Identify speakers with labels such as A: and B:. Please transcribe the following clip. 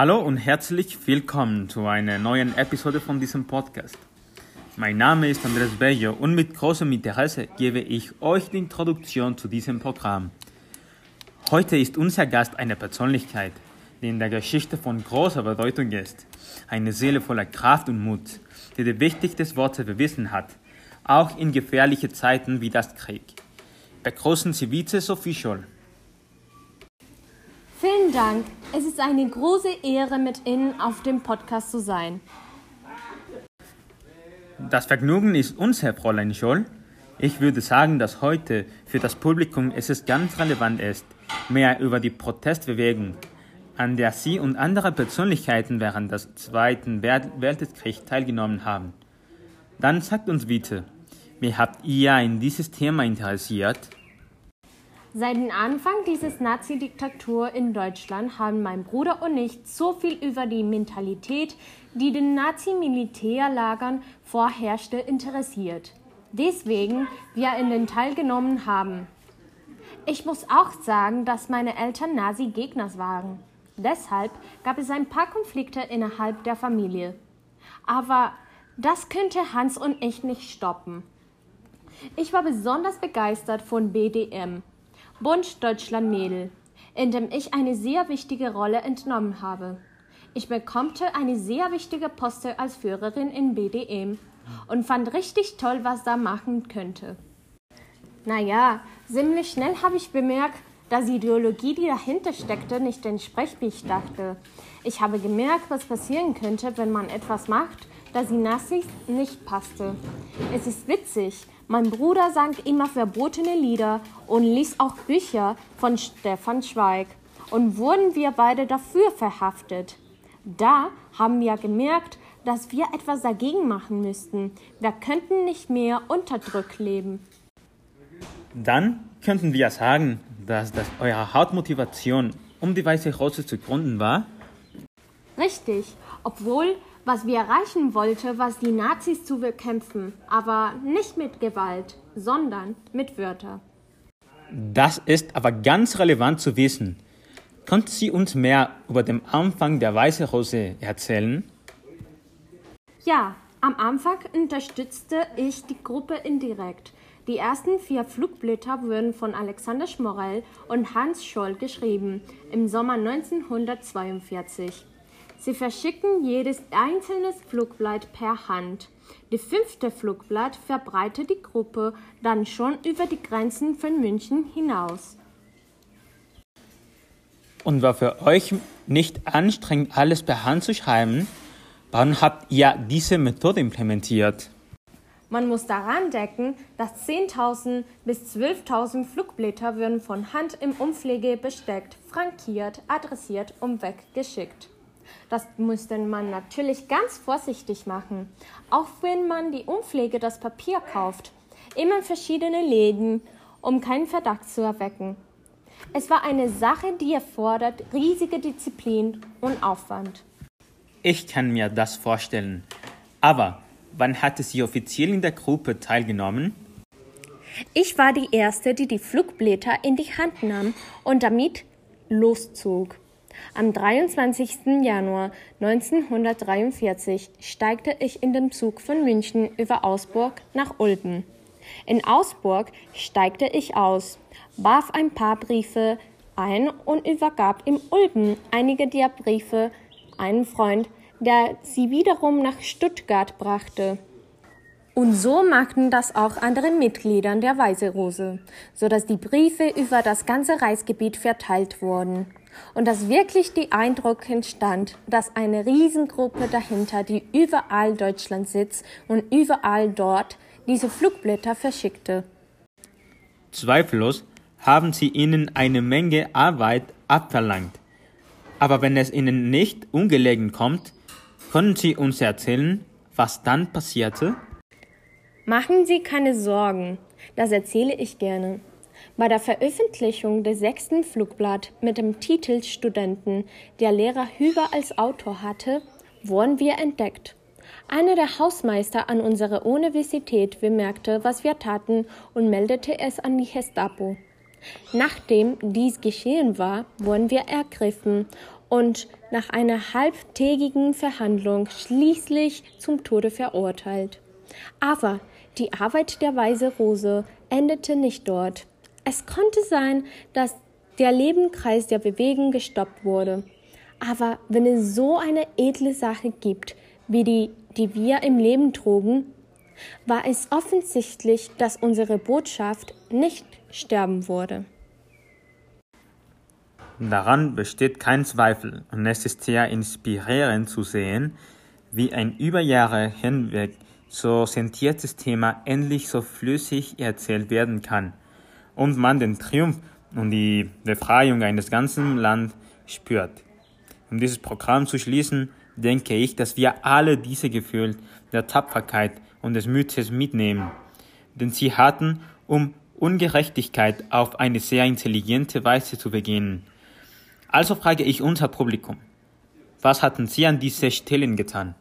A: Hallo und herzlich willkommen zu einer neuen Episode von diesem Podcast. Mein Name ist Andres Bello und mit großem Interesse gebe ich euch die Introduktion zu diesem Programm. Heute ist unser Gast eine Persönlichkeit, die in der Geschichte von großer Bedeutung ist. Eine Seele voller Kraft und Mut, die die wichtigsten Worte bewiesen hat, auch in gefährliche Zeiten wie das Krieg. Begrüßen Sie Vize Scholl.
B: Vielen Dank. Es ist eine große Ehre, mit Ihnen auf dem Podcast zu sein.
A: Das Vergnügen ist unser, Fräulein Scholl. Ich würde sagen, dass heute für das Publikum es ganz relevant ist, mehr über die Protestbewegung, an der Sie und andere Persönlichkeiten während des Zweiten Weltkriegs teilgenommen haben. Dann sagt uns bitte, wie habt ihr in dieses Thema interessiert?
B: Seit dem Anfang dieses Nazi-Diktatur in Deutschland haben mein Bruder und ich so viel über die Mentalität, die den Nazi-Militärlagern vorherrschte, interessiert. Deswegen wir in den teilgenommen haben. Ich muss auch sagen, dass meine Eltern Nazi-Gegner waren. Deshalb gab es ein paar Konflikte innerhalb der Familie. Aber das könnte Hans und ich nicht stoppen. Ich war besonders begeistert von BDM, Bund Deutschland Mädel, in dem ich eine sehr wichtige Rolle entnommen habe. Ich bekommte eine sehr wichtige Poste als Führerin in BDM und fand richtig toll, was da machen könnte. Naja, ziemlich schnell habe ich bemerkt, dass die Ideologie, die dahinter steckte, nicht entspricht, wie ich dachte. Ich habe gemerkt, was passieren könnte, wenn man etwas macht, das die Nazis nicht passte. Es ist witzig, mein Bruder sang immer verbotene Lieder und ließ auch Bücher von Stefan Zweig. Und wurden wir beide dafür verhaftet. Da haben wir gemerkt, dass wir etwas dagegen machen müssten. Wir könnten nicht mehr unterdrückt leben.
A: Dann könnten wir sagen, dass das eure Hauptmotivation, um die Weiße Rose zu gründen war?
B: Richtig, obwohl was wir erreichen wollten, was die Nazis zu bekämpfen, aber nicht mit Gewalt, sondern mit Wörtern.
A: Das ist aber ganz relevant zu wissen. Könnten Sie uns mehr über den Anfang der Weiße Rose erzählen?
B: Ja, am Anfang unterstützte ich die Gruppe indirekt. Die ersten vier Flugblätter wurden von Alexander Schmorell und Hans Scholl geschrieben im Sommer 1942. Sie verschicken jedes einzelne Flugblatt per Hand. Die fünfte Flugblatt verbreitet die Gruppe dann schon über die Grenzen von München hinaus.
A: Und war für euch nicht anstrengend, alles per Hand zu schreiben? Warum habt ihr diese Methode implementiert?
B: Man muss daran denken, dass 10.000 bis 12.000 Flugblätter würden von Hand im Umpflege besteckt, frankiert, adressiert und weggeschickt. Das musste man natürlich ganz vorsichtig machen, auch wenn man die Umpflege das Papier kauft. Immer in verschiedene Läden, um keinen Verdacht zu erwecken. Es war eine Sache, die erfordert riesige Disziplin und Aufwand.
A: Ich kann mir das vorstellen. Aber wann hatte sie offiziell in der Gruppe teilgenommen?
B: Ich war die Erste, die die Flugblätter in die Hand nahm und damit loszog. Am 23. Januar 1943 steigte ich in den Zug von München über Augsburg nach Ulben. In Augsburg steigte ich aus, warf ein paar Briefe ein und übergab im Ulben einige der Briefe einem Freund, der sie wiederum nach Stuttgart brachte. Und so machten das auch andere Mitglieder der Weiße Rose, so dass die Briefe über das ganze Reichsgebiet verteilt wurden und dass wirklich der Eindruck entstand, dass eine Riesengruppe dahinter, die überall Deutschland sitzt und überall dort diese Flugblätter verschickte.
A: Zweifellos haben sie ihnen eine Menge Arbeit abverlangt. Aber wenn es ihnen nicht ungelegen kommt, können Sie uns erzählen, was dann passierte?
B: Machen Sie keine Sorgen, das erzähle ich gerne. Bei der Veröffentlichung des sechsten Flugblatt mit dem Titel Studenten, der Lehrer Hüber als Autor hatte, wurden wir entdeckt. Einer der Hausmeister an unserer Universität bemerkte, was wir taten und meldete es an die Gestapo. Nachdem dies geschehen war, wurden wir ergriffen und nach einer halbtägigen Verhandlung schließlich zum Tode verurteilt. Aber die Arbeit der Weise Rose endete nicht dort. Es konnte sein, dass der Lebenkreis der Bewegung gestoppt wurde. Aber wenn es so eine edle Sache gibt, wie die, die wir im Leben trugen, war es offensichtlich, dass unsere Botschaft nicht sterben würde.
A: Daran besteht kein Zweifel und es ist sehr inspirierend zu sehen, wie ein über Jahre hinweg so sentiertes Thema endlich so flüssig erzählt werden kann und man den Triumph und die Befreiung eines ganzen Landes spürt. Um dieses Programm zu schließen, denke ich, dass wir alle diese Gefühle der Tapferkeit und des Mutes mitnehmen. Denn sie hatten, um Ungerechtigkeit auf eine sehr intelligente Weise zu begehen. Also frage ich unser Publikum, was hatten Sie an dieser Stelle getan?